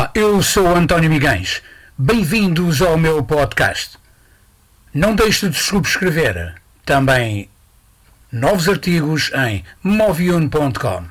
Olá, eu sou António Miguens. Bem-vindos ao meu podcast. Não deixe de subscrever também novos artigos em movion.com.